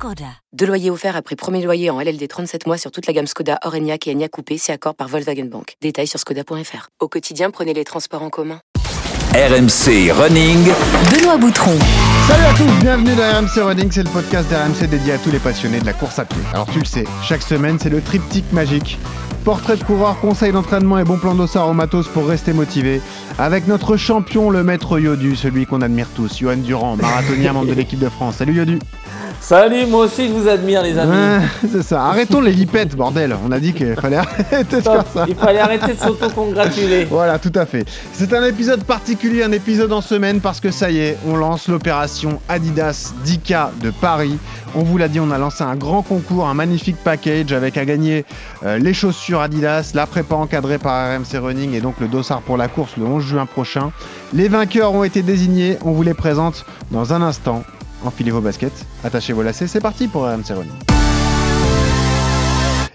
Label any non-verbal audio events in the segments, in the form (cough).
Skoda. Deux loyers offerts après premier loyer en LLD 37 mois sur toute la gamme Skoda, Orenia et Enya Coupé, c'est accord par Volkswagen Bank. Détails sur skoda.fr. Au quotidien, prenez les transports en commun. RMC Running. Benoît Boutron. Salut à tous, bienvenue dans RMC Running, c'est le podcast d'RMC dédié à tous les passionnés de la course à pied. Alors tu le sais, chaque semaine c'est le triptyque magique. Portrait de coureur, conseil d'entraînement et bon plan d'ossard au matos pour rester motivé. Avec notre champion, le maître Yodu, celui qu'on admire tous, Johan Durand, marathonien membre de l'équipe de France. Salut Yodu. Salut, moi aussi je vous admire les amis. Ouais, c'est ça, arrêtons les lipettes, bordel. On a dit qu'il fallait arrêter de faire ça. Il fallait arrêter de s'auto-congratuler. Voilà, tout à fait. C'est un épisode particulier, un épisode en semaine parce que ça y est, on lance l'opération Adidas 10K de Paris. On vous l'a dit, on a lancé un grand concours, un magnifique package avec à gagner euh, les chaussures Adidas, la prépa encadrée par RMC Running et donc le dossard pour la course le 11 juin prochain. Les vainqueurs ont été désignés, on vous les présente dans un instant. Enfilez vos baskets, attachez vos lacets, c'est parti pour RMC Running.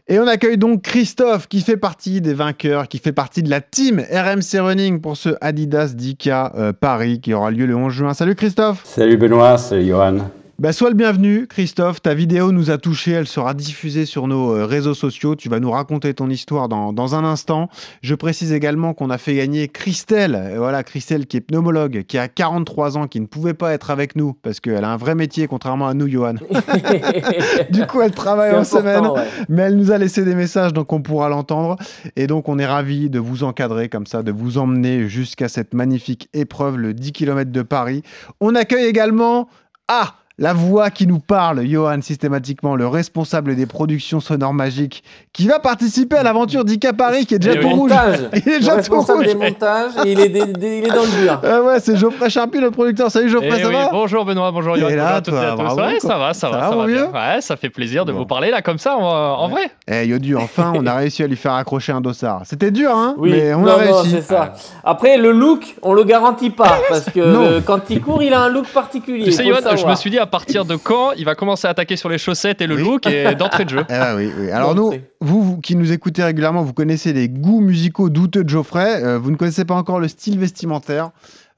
Et on accueille donc Christophe qui fait partie des vainqueurs, qui fait partie de la team RMC Running pour ce Adidas 10K euh, Paris qui aura lieu le 11 juin. Salut Christophe Salut Benoît, salut Johan. Bah, sois le bienvenu, Christophe. Ta vidéo nous a touché, elle sera diffusée sur nos euh, réseaux sociaux. Tu vas nous raconter ton histoire dans, dans un instant. Je précise également qu'on a fait gagner Christelle. Voilà, Christelle qui est pneumologue, qui a 43 ans, qui ne pouvait pas être avec nous parce qu'elle a un vrai métier, contrairement à nous, Johan. (laughs) du coup, elle travaille en semaine. ouais. Mais elle nous a laissé des messages, donc on pourra l'entendre. Et donc, on est ravis de vous encadrer comme ça, de vous emmener jusqu'à cette magnifique épreuve, le 10 km de Paris. On accueille également. Ah la voix qui nous parle, Johan, systématiquement, le responsable des productions sonores magiques, qui va participer à l'aventure d'Ika Paris, qui est déjà Le tout rouge. montage. (laughs) Il est Le déjà tout responsable rouge. des montages, il est, dé- dé- il est dans le dur. Ah ouais, c'est Geoffrey Charpie, le producteur. Salut Geoffrey, Eh ça oui, va bonjour Benoît, bonjour Et Yoann, là, bonjour à toi, et à tous. bravo, ouais, ça va, ça Ça va, va, ça va bien. Ouais, ça fait plaisir de Bon. vous parler là comme ça en, en vrai. Eh Yodu, enfin, on a (laughs) réussi à lui faire accrocher un dossard. C'était dur, hein Oui, Mais on non, a réussi. c'est ça. Après, le look, on le garantit pas parce que euh, quand il court, il a un look particulier. Tu sais, le Yoann, je me suis dit à partir de quand il va commencer à attaquer sur les chaussettes et le Oui. look et (laughs) d'entrée de jeu. Eh ben oui, oui. Alors nous, vous qui nous écoutez régulièrement, vous connaissez les goûts musicaux douteux de Geoffrey. Euh, vous ne connaissez pas encore le style vestimentaire.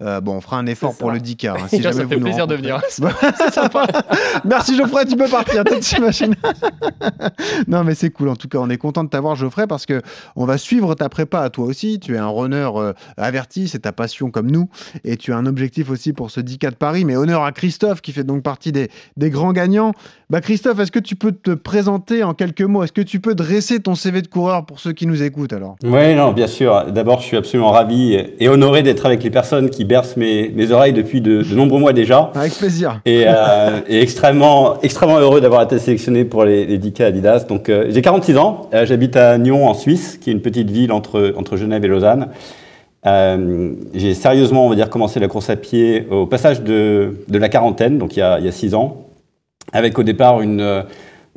Euh, bon, on fera un effort pour le 10K. hein, (laughs) si Ça fait plaisir de venir. (laughs) (laughs) C'est sympa. Merci Geoffrey, tu peux partir, toi, tu imagines. non mais c'est cool, en tout cas on est content de t'avoir Geoffrey parce que on va suivre ta prépa à toi aussi. Tu es un runner euh, averti, c'est ta passion comme nous et tu as un objectif aussi pour ce 10K de Paris. Mais honneur à Christophe qui fait donc partie des, des grands gagnants. Bah Christophe, est-ce que tu peux te présenter en quelques mots? Est-ce que tu peux dresser ton CV de coureur pour ceux qui nous écoutent alors? Oui, non, bien sûr. D'abord, je suis absolument ravi et honoré d'être avec les personnes qui bercent mes, mes oreilles depuis de, de nombreux mois déjà. Avec plaisir. Et, euh, (laughs) et extrêmement, extrêmement heureux d'avoir été sélectionné pour les, les 10K Adidas. Donc, euh, j'ai 46 ans. Euh, J'habite à Nyon, en Suisse, qui est une petite ville entre, entre Genève et Lausanne. J'ai sérieusement, on va dire, commencé la course à pied au passage de, de la quarantaine, donc il y, a, il y a six ans, avec au départ une,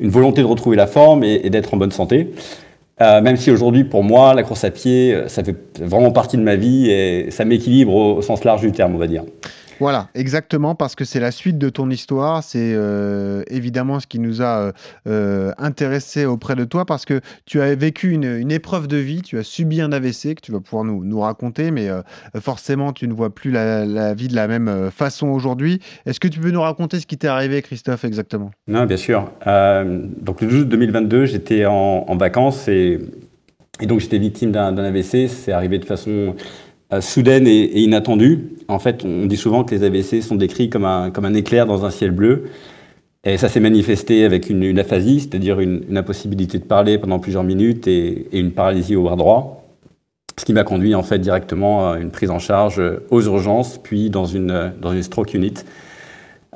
une volonté de retrouver la forme et, et d'être en bonne santé. Euh, même si aujourd'hui, pour moi, la course à pied, euh, ça fait vraiment partie de ma vie et ça m'équilibre au, au sens large du terme, on va dire. Voilà, exactement, parce que c'est la suite de ton histoire. C'est euh, évidemment ce qui nous a euh, euh, intéressé auprès de toi, parce que tu as vécu une, épreuve de vie, tu as subi un AVC que tu vas pouvoir nous, nous raconter, mais euh, forcément, tu ne vois plus la, vie de la même façon aujourd'hui. Est-ce que tu peux nous raconter ce qui t'est arrivé, Christophe, exactement? Non, bien sûr. Donc le 12 août 2022, j'étais en, vacances et, donc j'étais victime d'un AVC. C'est arrivé de façon soudaine et inattendue. En fait, on dit souvent que les AVC sont décrits comme un, comme un éclair dans un ciel bleu. Et ça s'est manifesté avec une, aphasie, c'est-à-dire une, impossibilité de parler pendant plusieurs minutes et, une paralysie au bras droit. Ce qui m'a conduit en fait directement à une prise en charge aux urgences, puis dans une, dans une stroke unit.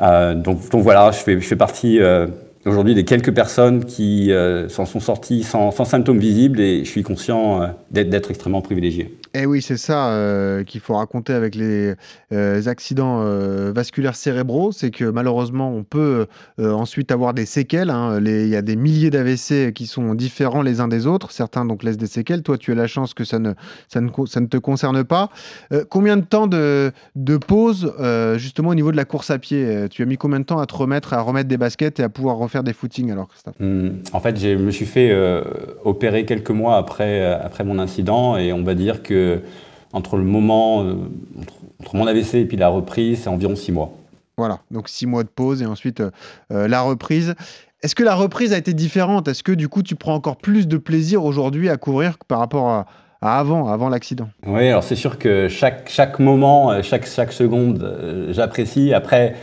Euh, donc, donc voilà, je fais, je fais partie euh, aujourd'hui des quelques personnes qui euh, s'en sont sorties sans, symptômes visibles et je suis conscient euh, d'être extrêmement privilégié. Eh oui, c'est ça euh, qu'il faut raconter avec les accidents vasculaires cérébraux, c'est que malheureusement, on peut ensuite avoir des séquelles. hein. Il y a des milliers d'AVC qui sont différents les uns des autres. Certains donc laissent des séquelles. Toi, tu as la chance que ça ne, te concerne pas. Combien de temps de, pause justement au niveau de la course à pied? Tu as mis combien de temps à te remettre, à remettre des baskets et à pouvoir refaire des footings alors, Christophe? Hum, En fait, je me suis fait euh, opérer quelques mois après, euh, après mon incident et on va dire que entre le moment, euh, entre, entre mon AVC et puis la reprise, c'est environ six mois. Voilà, donc six mois de pause et ensuite euh, la reprise. Est-ce que la reprise a été différente? Est-ce que du coup tu prends encore plus de plaisir aujourd'hui à courir par rapport à, à avant, avant l'accident? Oui, alors c'est sûr que chaque, chaque moment, chaque, chaque seconde, j'apprécie. Après,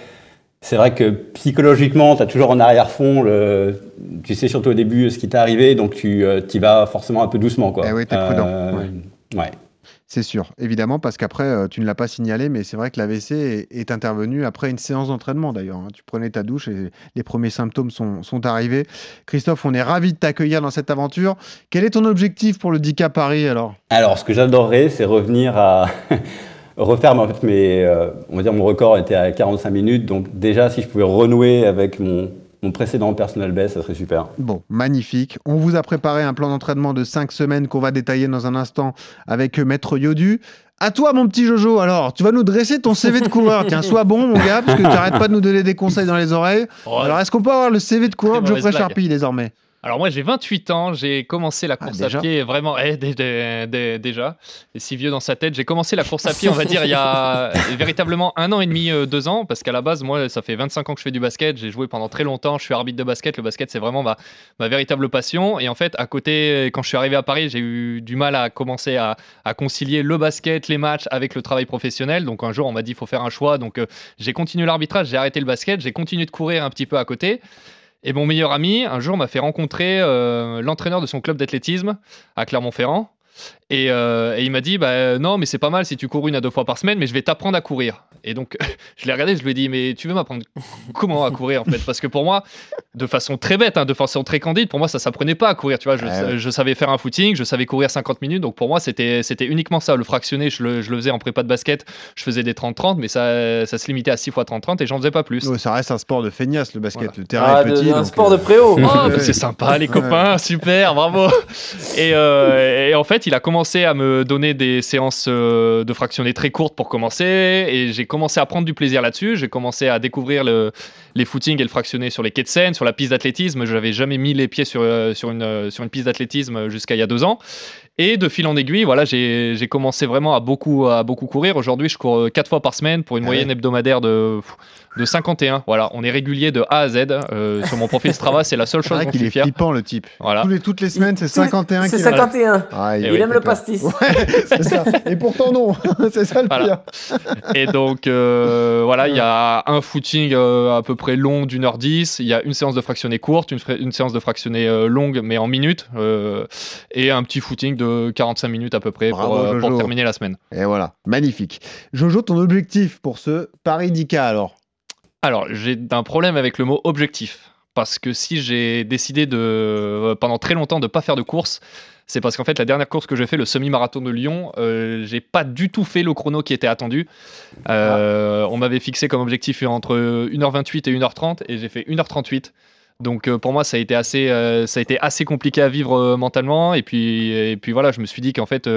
c'est vrai que psychologiquement, tu as toujours en arrière-fond, le- tu sais surtout au début ce qui t'est arrivé, donc tu y vas forcément un peu doucement. Quoi. Eh oui, t'es prudent, ouais. C'est sûr, évidemment, parce qu'après euh, tu ne l'as pas signalé, mais c'est vrai que l'AVC est, est intervenu après une séance d'entraînement d'ailleurs. hein. Tu prenais ta douche et les premiers symptômes sont, sont arrivés. Christophe, on est ravi de t'accueillir dans cette aventure. Quel est ton objectif pour le 10K Paris alors? Alors, ce que j'adorerais, c'est revenir à (laughs) refaire, mais en fait, mes, euh, on va dire mon record était à 45 minutes, donc déjà, si je pouvais renouer avec mon, mon précédent personnel best, ça serait super. Bon, magnifique. On vous a préparé un plan d'entraînement de 5 semaines qu'on va détailler dans un instant avec Maître Yodu. À toi, mon petit Jojo, alors, tu vas nous dresser ton CV de coureur. Tiens, sois bon, mon gars, parce que tu n'arrêtes pas de nous donner des conseils dans les oreilles. Oh, Alors, est-ce qu'on peut avoir le CV de coureur de Geoffrey. Charpie désormais? Alors moi j'ai 28 ans, j'ai commencé la Ah, course à pied vraiment eh, dé- dé- dé- déjà, et si vieux dans sa tête, j'ai commencé la course à pied on va dire il y a (laughs) véritablement un an et demi, euh, deux ans, parce qu'à la base moi ça fait 25 ans que je fais du basket, j'ai joué pendant très longtemps, je suis arbitre de basket, le basket c'est vraiment ma, ma véritable passion, et en fait à côté quand je suis arrivé à Paris j'ai eu du mal à commencer à, à concilier le basket, les matchs avec le travail professionnel, donc un jour on m'a dit il faut faire un choix, donc euh, j'ai continué l'arbitrage, j'ai arrêté le basket, j'ai continué de courir un petit peu à côté. Et mon meilleur ami, un jour, m'a fait rencontrer euh, l'entraîneur de son club d'athlétisme à Clermont-Ferrand. Et, euh, et il m'a dit bah, euh, Non, mais c'est pas mal si tu cours une à deux fois par semaine, mais je vais t'apprendre à courir. Et donc, (laughs) je l'ai regardé, je lui ai dit Mais tu veux m'apprendre (laughs) comment à courir en fait? Parce que pour moi, de façon très bête, hein, de façon très candide, pour moi, ça s'apprenait pas à courir. Tu vois, je, Ouais, ouais. je savais faire un footing, je savais courir 50 minutes. Donc pour moi, c'était c'était uniquement ça. Le fractionné, je le, je le faisais en prépa de basket, je faisais des 30-30, mais ça, ça se limitait à 6 fois 30-30 et j'en faisais pas plus. Ouais, Ça reste un sport de feignasse, le basket. Voilà. Le terrain Ah, est de- petit. un sport euh, de préau. Oh, (laughs) bah, Ouais. c'est sympa, les copains, super, bravo. Et, euh, et en fait, il a commencé à me donner des séances euh, de fractionnés très courtes pour commencer. Et j'ai commencé à prendre du plaisir là-dessus. J'ai commencé à découvrir le- les footings et le fractionné sur les quais de Seine, sur la piste d'athlétisme. Je n'avais jamais mis les pieds sur, euh, sur, une, euh, sur une piste d'athlétisme jusqu'à il y a deux ans. Et de fil en aiguille, voilà, j'ai j'ai commencé vraiment à beaucoup, à beaucoup courir. Aujourd'hui, je cours euh, quatre fois par semaine pour une Ah moyenne ouais. hebdomadaire de, de 51. Voilà, on est régulier de A à Z. Euh, sur mon profil Strava, c'est la seule chose vrai dont je qu'il suis est fier. flippant, le type. Voilà. Tous les, toutes les semaines, c'est 51 C'est kilomètres. 51. Ah, Il oui. aime le peur. pastis. Ouais, (laughs) c'est ça. Et pourtant, non. (laughs) c'est ça le Voilà. pire. Et donc, euh, voilà, il y a un footing euh, à peu près long d'une heure dix. Il y a une séance de fractionné courte, une, séance de fractionné euh, longue, mais en minutes. euh, et un petit footing de 45 minutes à peu près Bravo, pour, euh, pour terminer la semaine. Et voilà, magnifique. Jojo, ton objectif pour ce Paris 10K alors Alors, j'ai un problème avec le mot objectif. Parce que si j'ai décidé de, euh, pendant très longtemps de ne pas faire de course, c'est parce qu'en fait, la dernière course que j'ai fait, le semi-marathon de Lyon, euh, j'ai pas du tout fait le chrono qui était attendu. Euh, On m'avait fixé comme objectif entre 1h28 et 1h30 et j'ai fait 1h38. Donc euh, pour moi, ça a été assez, euh, ça a été compliqué à vivre euh, mentalement. Et puis, et puis voilà, je me suis dit qu'en fait,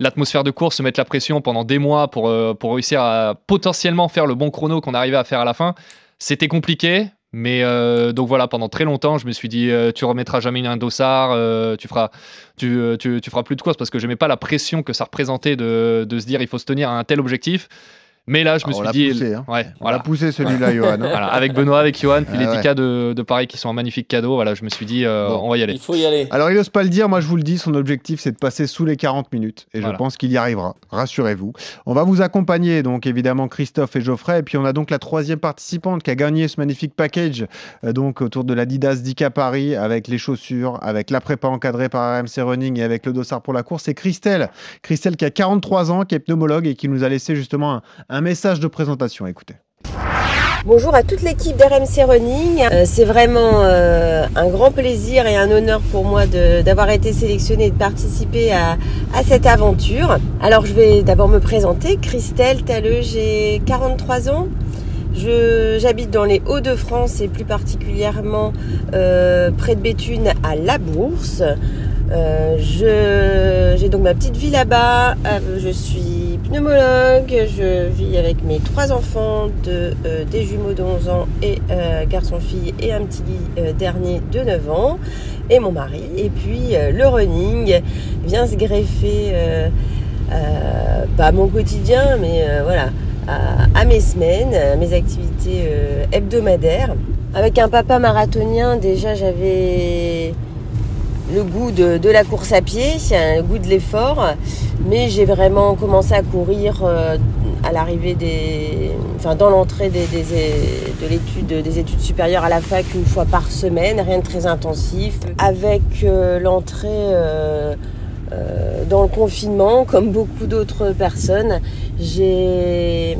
l'atmosphère de course, se mettre la pression pendant des mois pour, réussir à potentiellement faire le bon chrono qu'on arrivait à faire à la fin, c'était compliqué. Mais donc voilà, pendant très longtemps, je me suis dit, tu remettras jamais un dossard, tu feras, feras plus de course parce que j'aimais pas la pression que ça représentait de, de se dire, il faut se tenir à un tel objectif. Mais là, je me Ah, on suis l'a dit, poussé, hein. ouais, On voilà. l'a poussé celui-là, Johan. hein. Voilà, avec Benoît, avec Johan, puis Ah les ouais. 10 cas de, de Paris qui sont un magnifique cadeau. Voilà, je me suis dit, euh, Bon. on va y aller. Il faut y aller. Alors, il n'ose pas le dire, moi je vous le dis, son objectif c'est de passer sous les 40 minutes. Et je pense qu'il y arrivera, rassurez-vous. On va vous accompagner, donc évidemment Christophe et Geoffrey. Et puis on a donc la troisième participante qui a gagné ce magnifique package, euh, donc autour de l'Adidas 10K Paris, avec les chaussures, avec la prépa encadrée par RMC Running et avec le dossard pour la course. C'est Christelle. Christelle qui a 43 ans, qui est pneumologue et qui nous a laissé justement un, un message de présentation. Écoutez. Bonjour à toute l'équipe d'RMC Running. Euh, c'est vraiment euh, un grand plaisir et un honneur pour moi d'avoir été sélectionnée et de participer à, cette aventure. Alors je vais d'abord me présenter. Christelle Talleux, j'ai 43 ans. J'habite dans les Hauts-de-France et plus particulièrement euh, près de Béthune à La Bourse. Euh, J'ai donc ma petite vie là-bas. Euh, je suis pneumologue. Je vis avec mes trois enfants, de, euh, des jumeaux de 11 ans et euh, garçon-fille et un petit euh, dernier de 9 ans et mon mari. Et puis le running vient se greffer pas à mon quotidien, mais voilà, à, à mes semaines, à mes activités hebdomadaires. Avec un papa marathonien, déjà j'avais le goût de, de la course à pied, le goût de l'effort, mais j'ai vraiment commencé à courir euh, à l'arrivée des, enfin dans l'entrée des, des- de l'étude des études supérieures à la fac une fois par semaine, rien de très intensif. Avec euh, l'entrée euh, dans le confinement, comme beaucoup d'autres personnes, j'ai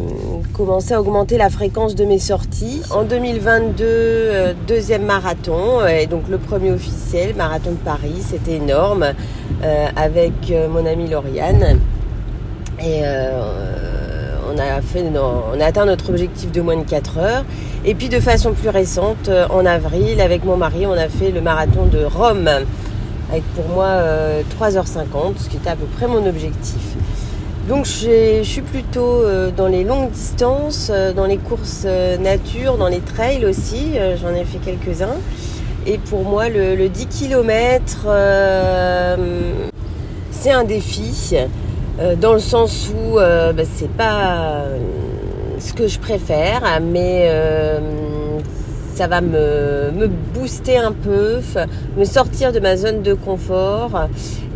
commencé à augmenter la fréquence de mes sorties. En 2022, euh, deuxième marathon, et donc le premier officiel, marathon de Paris, c'était énorme, euh, avec mon amie Lauriane. Et on, a on a atteint notre objectif de moins de 4 heures. Et puis de façon plus récente, en avril, avec mon mari, on a fait le marathon de Rome, avec pour moi euh, 3h50, ce qui était à peu près mon objectif. Donc je suis plutôt euh, dans les longues distances, euh, dans les courses euh, nature, dans les trails aussi, euh, j'en ai fait quelques-uns. Et pour moi, le, le 10 km, c'est un défi, euh, dans le sens où euh, bah, c'est pas euh, ce que je préfère, mais euh, ça va me, me booster un peu, me sortir de ma zone de confort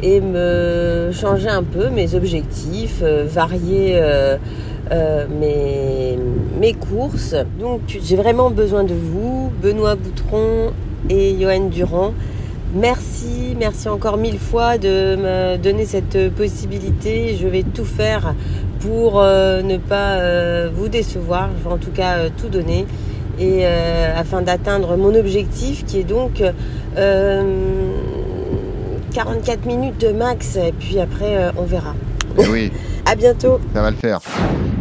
et me changer un peu mes objectifs, euh, varier euh, euh, mes, mes courses. Donc j'ai vraiment besoin de vous, Benoît Boutron et Johan Durand. Merci, merci encore mille fois de me donner cette possibilité. Je vais tout faire pour ne pas vous décevoir. Je vais en tout cas tout donner et euh, afin d'atteindre mon objectif qui est donc euh, 44 minutes de max et puis après euh, on verra. Eh oui, (laughs) À bientôt. ça va le faire.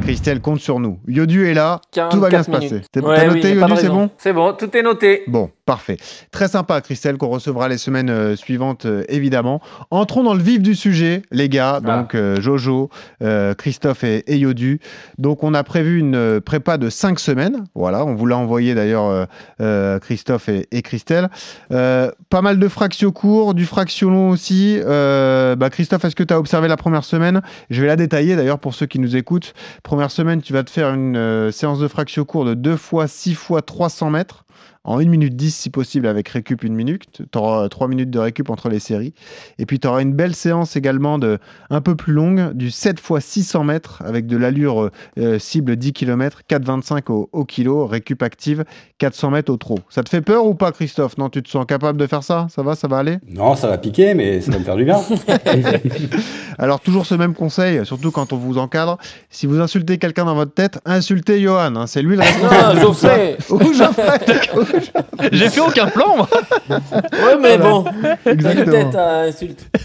Christelle compte sur nous. Yodu est là, tout va bien 44 se passer. T'as Ouais, t'as oui, noté Yodu, c'est bon? C'est bon, tout est noté. Bon, parfait. Très sympa, Christelle, qu'on recevra les semaines euh, suivantes, euh, évidemment. Entrons dans le vif du sujet, les gars. Ah. Donc, euh, Jojo, euh, Christophe et, et Yodu. Donc, on a prévu une prépa de 5 semaines. Voilà, on vous l'a envoyé d'ailleurs, euh, Christophe et, et Christelle. Pas mal de fractions courts, du fraction long aussi. Bah, Christophe, est-ce que tu as observé la première semaine? Je vais la détailler d'ailleurs pour ceux qui nous écoutent. Première semaine, tu vas te faire une séance de fractio court de 2 fois 6 fois 300 mètres en 1 minute 10 si possible avec récup 1 minute. Tu auras 3 minutes de récup entre les séries. Et puis tu auras une belle séance également de un peu plus longue du 7 fois 600 mètres avec de l'allure euh, euh, cible 10 km, 4,25 au, au kilo, récup active 400 mètres au trot. Ça te fait peur ou pas Christophe? Non, tu te sens capable de faire ça? Ça va, ça va aller? Non, ça va piquer, mais ça va me faire du bien. (laughs) Alors toujours ce même conseil, surtout quand on vous encadre, si vous insultez quelqu'un dans votre tête, insultez Johan, hein, c'est lui le responsable. Non. Geoffrey. (laughs) Ou Geoffrey. (laughs) J'ai fait aucun plan, moi. Ouais, mais bon. Exactement.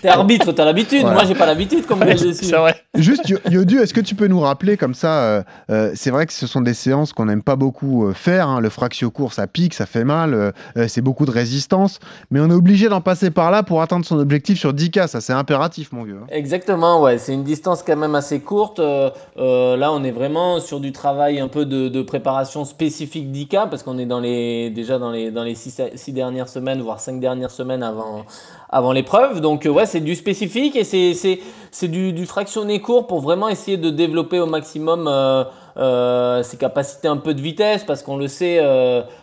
T'es arbitre, t'as l'habitude. Voilà. Moi, j'ai pas l'habitude comme dessus. C'est vrai. Juste, Yo- Yodu, est-ce que tu peux nous rappeler comme ça euh, euh, C'est vrai que ce sont des séances qu'on n'aime pas beaucoup euh, faire. hein, le fractio court, ça pique, ça fait mal, euh, c'est beaucoup de résistance. Mais on est obligé d'en passer par là pour atteindre son objectif sur 10K. Ça, c'est impératif, mon vieux. hein. Exactement, ouais. C'est une distance quand même assez courte. Euh, là, on est vraiment sur du travail un peu de, de préparation spécifique d'ICA parce qu'on est dans les, déjà dans les, dans les six, dernières semaines, voire cinq dernières semaines avant, avant l'épreuve. Donc, euh, ouais, c'est du spécifique et c'est, du, du fractionné court pour vraiment essayer de développer au maximum euh, euh, ses capacités un peu de vitesse parce qu'on le sait,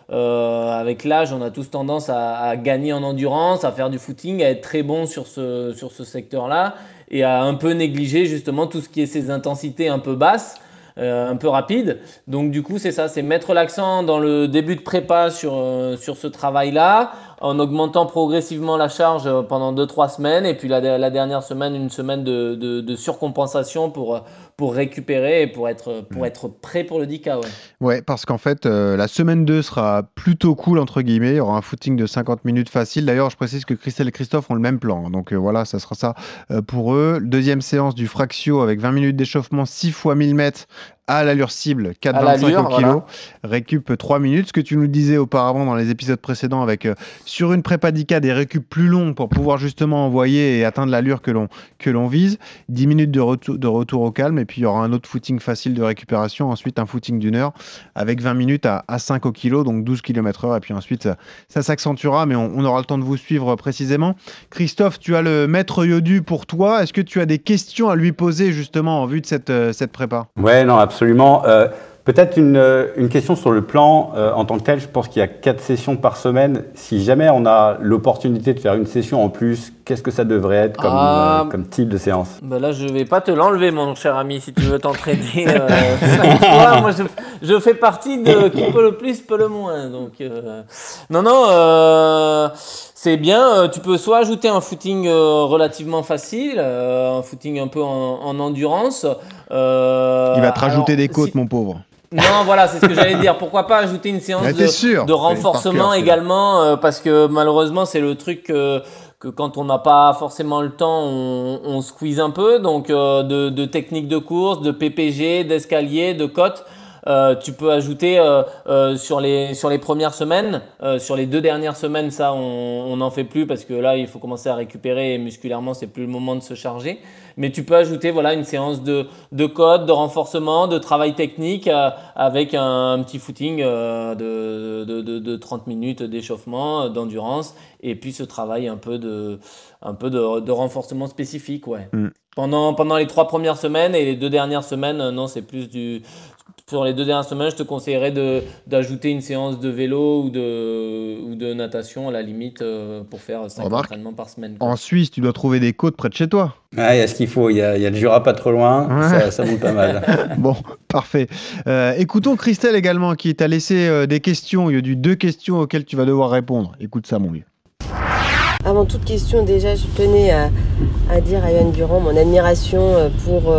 avec l'âge, on a tous tendance à, gagner en endurance, à faire du footing, à être très bon sur ce, sur ce secteur-là et à un peu négliger justement tout ce qui est ces intensités un peu basses. Euh, un peu rapides. Donc du coup c'est ça, c'est mettre l'accent dans le début de prépa sur, euh, sur ce travail-là, en augmentant progressivement la charge euh, pendant 2-3 semaines. Et puis la, la, dernière semaine, une semaine de, de, de, surcompensation pour, pour récupérer et pour être, pour être prêt pour le 10K. Ouais, ouais parce qu'en fait, euh, la semaine 2 sera plutôt cool, entre guillemets. Il y aura un footing de 50 minutes facile. D'ailleurs, je précise que Christelle et Christophe ont le même plan. Hein. Donc euh, voilà, ça sera ça euh, pour eux. Deuxième séance du Fraxio avec 20 minutes d'échauffement, 6 fois 1000 mètres à l'allure cible, 4,25 au kilo, récup 3 minutes. Ce que tu nous disais auparavant dans les épisodes précédents avec euh, sur une prépa des récup plus longs pour pouvoir justement envoyer et atteindre l'allure que l'on que l'on vise. 10 minutes de, retour de retour au calme et puis il y aura un autre footing facile de récupération. Ensuite un footing d'une heure avec 20 minutes à, à 5 au kilo, donc 12 km heure. Et puis ensuite ça, s'accentuera, mais on, on, aura le temps de vous suivre précisément. Christophe, tu as le maître Yodu pour toi. Est-ce que tu as des questions à lui poser justement en vue de cette, euh, cette prépa? Ouais, non, absolument. Euh, Peut-être une, euh, une, question sur le plan euh, en tant que tel. Je pense qu'il y a quatre sessions par semaine. Si jamais on a l'opportunité de faire une session en plus, qu'est-ce que ça devrait être comme, ah, euh, comme type de séance? Bah Là, je vais pas te l'enlever, mon cher ami, si tu veux t'entraîner. (laughs) Moi, je, je, fais partie de qui peut le plus, peut le moins. Donc, non, non. C'est bien, tu peux soit ajouter un footing relativement facile, un footing un peu en, en endurance. Il va te rajouter des côtes, mon pauvre. Non, voilà, c'est ce que j'allais dire. Pourquoi pas ajouter une séance de, de, renforcement également, euh, parce que malheureusement, c'est le truc que, que quand on n'a pas forcément le temps, on, on squeeze un peu. Donc, euh, de, de techniques de course, de PPG, d'escalier, de côte. Euh, tu peux ajouter euh, euh, sur, les, sur les premières semaines, sur les deux dernières semaines, ça on n'en fait plus parce que là il faut commencer à récupérer et musculairement c'est plus le moment de se charger. Mais tu peux ajouter voilà une séance de, de code, de renforcement, de travail technique avec un, petit footing de, de, de, de 30 minutes d'échauffement, d'endurance et puis ce travail un peu de, un peu de, de renforcement spécifique. Ouais. Mm. Pendant, pendant les trois premières semaines et les deux dernières semaines, non, c'est plus du, sur les deux dernières semaines, je te conseillerais d'ajouter une séance de vélo ou de, ou de natation à la limite euh, pour faire 5 entraînements par semaine. En Suisse, tu dois trouver des côtes près de chez toi. Il y a ce qu'il faut. Il y a, y a, le Jura pas trop loin. Ça, ça pas mal. (laughs) bon, parfait. Euh, écoutons Christelle également qui t'a laissé euh, des questions. Il y a eu deux questions auxquelles tu vas devoir répondre. Écoute ça, mon vieux. Avant toute question, déjà, je tenais à, à dire à Yann Durand mon admiration pour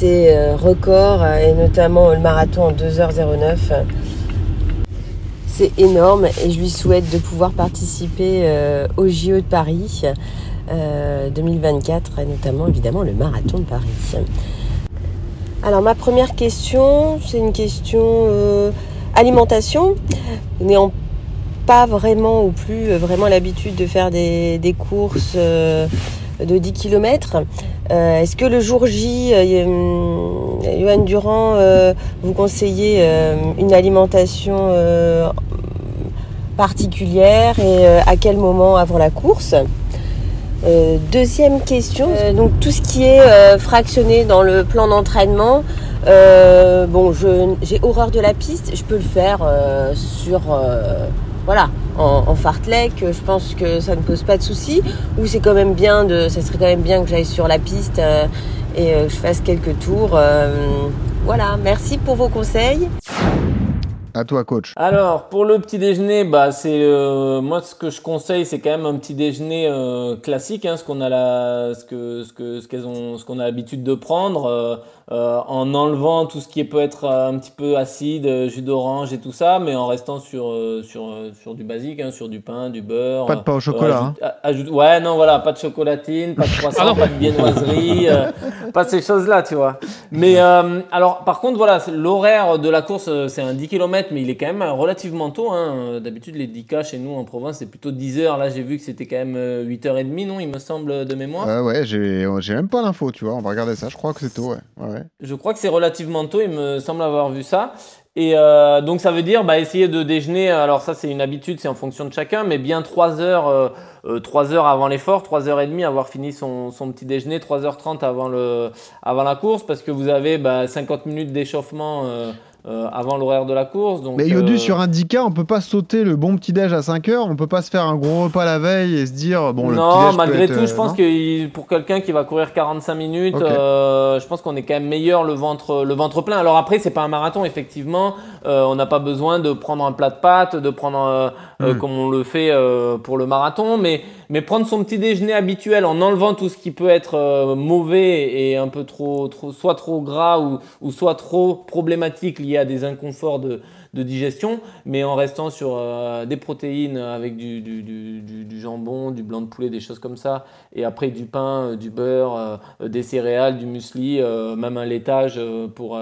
ses euh, records euh, et notamment le marathon en 2h09. C'est énorme et je lui souhaite de pouvoir participer euh, au JO de Paris 2024 et notamment évidemment le marathon de Paris. Alors ma première question, c'est une question alimentation. N'ayant pas vraiment ou plus vraiment l'habitude de faire des, des courses de 10 km. Euh, est-ce que le jour J, euh, Johan Durand, euh, vous conseillez une alimentation particulière et à quel moment avant la course? Deuxième question, donc tout ce qui est fractionné dans le plan d'entraînement, bon, j'ai horreur de la piste, je peux le faire sur voilà, en, en, fartlek, je pense que ça ne pose pas de souci. Ou c'est quand même bien de, ça serait quand même bien que j'aille sur la piste euh, et euh, je fasse quelques tours. Euh, voilà, merci pour vos conseils. À toi, coach. Alors, pour le petit déjeuner, bah, c'est moi ce que je conseille, c'est quand même un petit déjeuner classique, hein, ce qu'on a la, ce que, ce que, ce qu'elles ont, ce qu'on a l'habitude de prendre. Euh, en enlevant tout ce qui peut être un petit peu acide, euh, jus d'orange et tout ça, mais en restant sur, euh, sur, sur du basique, hein, sur du pain, du beurre. Pas de pain au chocolat. Ajoute, hein. ouais, non, voilà, pas de chocolatine, pas de (laughs) croissant, pas de viennoiserie, pas ces choses-là, tu vois. Mais alors, par contre, voilà, l'horaire de la course, c'est un 10 km, mais il est quand même relativement tôt. Hein. D'habitude, les 10K chez nous en province, c'est plutôt 10 heures. Là, j'ai vu que c'était quand même 8h30, non, il me semble, de mémoire. ouais, j'ai même pas l'info, tu vois. On va regarder ça, je crois que c'est tôt, ouais. ouais. Je crois que c'est relativement tôt, il me semble avoir vu ça. Et euh, donc ça veut dire bah, essayer de déjeuner, alors ça c'est une habitude, c'est en fonction de chacun, mais bien 3 heures, euh, 3 euh, heures avant l'effort, 3 heures et demie avoir fini son, son petit déjeuner, 3h30 avant, le, avant la course, parce que vous avez bah, 50 minutes d'échauffement euh, euh, avant l'horaire de la course. Donc, Mais Yodu, euh, sur 10K, on peut pas sauter le bon petit-déj à 5h, on peut pas se faire un gros repas la veille et se dire, bon, le non, malgré être, tout, euh, je pense non que pour quelqu'un qui va courir 45 minutes, euh, je pense qu'on est quand même meilleur le ventre, le ventre plein. Alors après, c'est pas un marathon, effectivement. Euh, on n'a pas besoin de prendre un plat de pâtes, de prendre euh, euh, Mm. comme on le fait euh, pour le marathon, mais mais prendre son petit déjeuner habituel en enlevant tout ce qui peut être euh, mauvais et un peu trop, trop, soit trop gras ou, ou soit trop problématique lié à des inconforts de, de digestion, mais en restant sur euh, des protéines avec du, du, jambon, du blanc de poulet, des choses comme ça, et après du pain, euh, du beurre, euh, des céréales, du muesli, même un laitage pour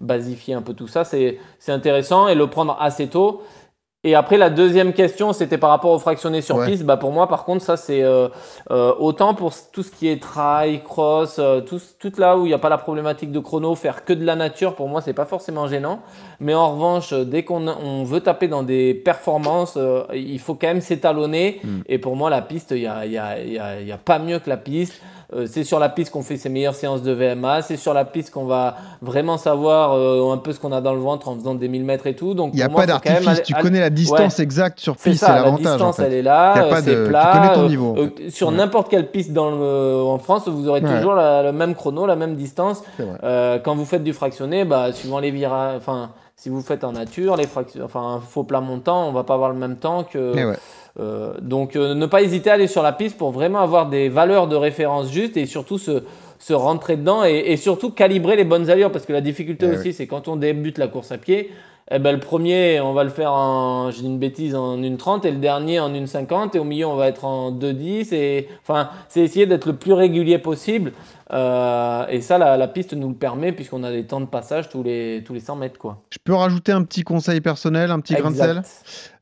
basifier un peu tout ça, c'est intéressant et le prendre assez tôt. Et après, la deuxième question, c'était par rapport au fractionné sur Ouais. piste. Bah, pour moi, par contre, ça, c'est euh, euh, autant pour tout ce qui est trail, cross, euh, tout, tout là où il n'y a pas la problématique de chrono, faire que de la nature, pour moi, c'est pas forcément gênant. Mais en revanche, euh, dès qu'on on veut taper dans des performances, il faut quand même s'étalonner. Mm. Et pour moi, la piste, il n'y a, il y a, il y a, il y a pas mieux que la piste. Euh, c'est sur la piste qu'on fait ses meilleures séances de VMA. C'est sur la piste qu'on va vraiment savoir euh, un peu ce qu'on a dans le ventre en faisant des 1000 mètres et tout. Donc, Il n'y a moi, pas d'artifice, aller- tu connais la distance Ouais. exacte sur C'est piste, c'est la l'avantage. en distance fait. elle est là, pas de- c'est tu plat. connais ton niveau, en euh, sur Ouais. n'importe quelle piste dans le, en France, vous aurez Ouais. toujours la- le même chrono, la même distance. C'est quand vous faites du fractionné, bah, suivant les virages, enfin, si vous faites en nature, les fractions, enfin, un faux plat montant, on va pas avoir le même temps que. Eh ouais. Euh, donc, euh, ne pas hésiter à aller sur la piste pour vraiment avoir des valeurs de référence justes et surtout se, se rentrer dedans et, et surtout calibrer les bonnes allures parce que la difficulté Eh aussi, c'est quand on débute la course à pied. Eh ben, le premier, on va le faire en, dis une bêtise, en 1,30 et le dernier en 1,50 et au milieu, on va être en 2,10 et enfin, c'est essayer d'être le plus régulier possible. Euh, et ça, la, la piste nous le permet puisqu'on a des temps de passage tous les, tous les 100 mètres, quoi. Je peux rajouter un petit conseil personnel, un petit grain de sel?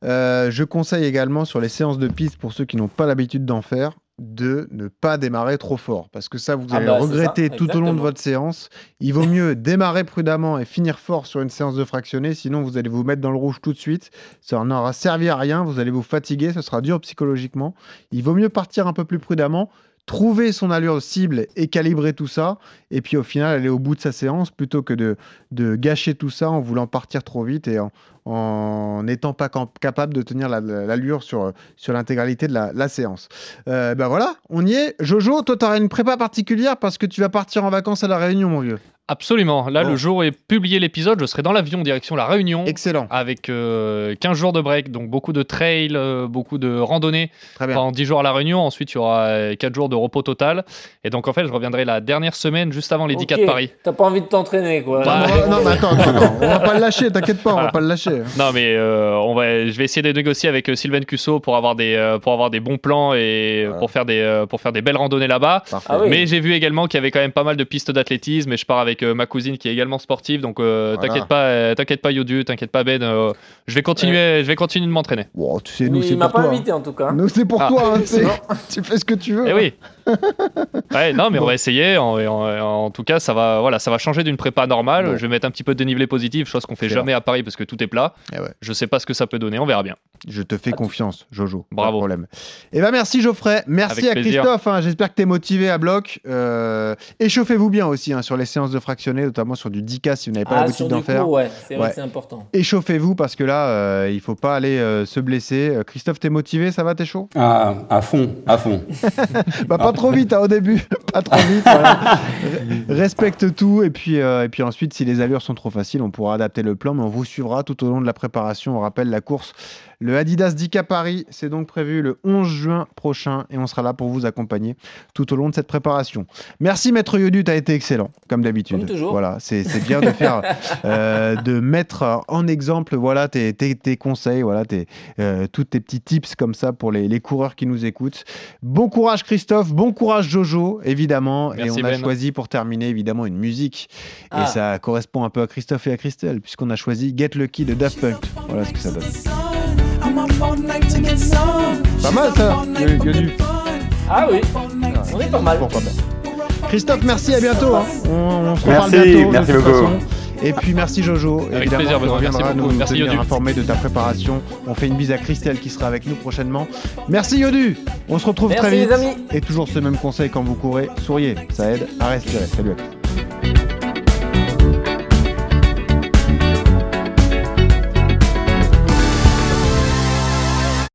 Euh, je conseille également sur les séances de piste, pour ceux qui n'ont pas l'habitude d'en faire, de ne pas démarrer trop fort. Parce que ça, vous Ah allez bah, regretter ça, tout au long de votre séance. Il vaut mieux (laughs) démarrer prudemment et finir fort sur une séance de fractionné. Sinon, vous allez vous mettre dans le rouge tout de suite. Ça n'aura servi à rien. Vous allez vous fatiguer. Ce sera dur psychologiquement. Il vaut mieux partir un peu plus prudemment. Trouver son allure cible et calibrer tout ça, et puis au final aller au bout de sa séance plutôt que de, de gâcher tout ça en voulant partir trop vite et en, en n'étant pas capable de tenir la- la- l'allure sur, sur l'intégralité de la, la séance. Euh, ben voilà, on y est. Jojo, toi, tu une prépa particulière parce que tu vas partir en vacances à La Réunion, mon vieux. Absolument. Là, Bon. le jour où est publié l'épisode, je serai dans l'avion direction La Réunion. Excellent, Avec euh, 15 jours de break, donc beaucoup de trail, euh, beaucoup de randonnées très bien. pendant 10 jours à La Réunion. Ensuite, il y aura euh, 4 jours de repos total. Et donc, en fait, je reviendrai la dernière semaine juste avant les 10 Ok, de Paris. T'as pas envie de t'entraîner, quoi. Non, Bah, mais- non, mais attends, attends, attends, on va pas le lâcher, t'inquiète pas, on va pas le lâcher. Non, mais euh, on va, je vais essayer de négocier avec euh, Sylvain Cusso pour avoir des, euh, pour avoir des bons plans et Voilà. pour, faire des, euh, pour faire des belles randonnées là-bas. Ah oui. Mais j'ai vu également qu'il y avait quand même pas mal de pistes d'athlétisme et je pars avec euh, ma cousine qui est également sportive. Donc, euh, Voilà. t'inquiète pas, euh, t'inquiète pas, Yodu, t'inquiète pas, Ben. euh, je vais continuer, je vais continuer de m'entraîner. Bon, tu sais, nous, c'est il m'a pour pas toi. invité, en tout cas. Nous, c'est pour Ah. toi, hein, tu (laughs) fais ce que tu veux. Eh hein. oui. (laughs) ouais, non, mais Bon. on va essayer. En, en- en tout cas, ça va, voilà, ça va changer d'une prépa normale. Bon. Je vais mettre un petit peu de dénivelé positif, chose qu'on fait jamais à Paris parce que tout est plat. Eh ouais. Je sais pas ce que ça peut donner, on verra bien. Je te fais confiance, Jojo. Pas de Bravo. problème. Et ben merci Geoffrey. Merci Avec à plaisir. Christophe. hein. J'espère que tu es motivé à bloc. Euh, échauffez-vous bien aussi hein, sur les séances de fractionné, notamment sur du 10K si vous n'avez pas Ah, l'habitude d'en faire. ouais, c'est Ouais. important. Échauffez-vous parce que là, euh, il faut pas aller euh, se blesser. Euh, Christophe, t'es motivé Ça va T'es chaud? Ah, à fond, à fond. (laughs) Bah pas trop vite hein, au début. (laughs) pas trop vite. voilà. Respecte tout et puis euh, et puis ensuite, si les allures sont trop faciles, on pourra adapter le plan, mais on vous suivra tout au long de la préparation. On rappelle la course. Le Adidas 10K Paris, c'est donc prévu le 11 juin prochain et on sera là pour vous accompagner tout au long de cette préparation. Merci Maître Yodu, tu as été excellent, comme d'habitude. Comme toujours. Voilà, c'est c'est bien de faire, (laughs) euh, de mettre en exemple voilà, tes, tes, tes conseils, voilà, tes, euh, tous tes petits tips comme ça pour les, les coureurs qui nous écoutent. Bon courage Christophe, bon courage Jojo, évidemment. Merci, et on a Ben. choisi pour terminer évidemment une musique. Et Ah. ça correspond un peu à Christophe et à Christelle, puisqu'on a choisi Get Lucky de Daft Punk. Voilà ce que ça donne. Pas mal ça, Yodu. Ah oui, on est pas mal. Pourquoi pas? Christophe, merci, à bientôt. hein. On, on se reparle Merci, bientôt. de merci toute beaucoup. façon. Et puis merci Jojo, Avec évidemment, plaisir, tu Benoît, merci reviendras beaucoup. nous Merci, tenir Yodu. informés de ta préparation. On fait une bise à Christelle qui sera avec nous prochainement. Merci Yodu, on se retrouve Merci très vite. les amis. Et toujours ce même conseil quand vous courez, souriez, ça aide à respirer. Salut à tous.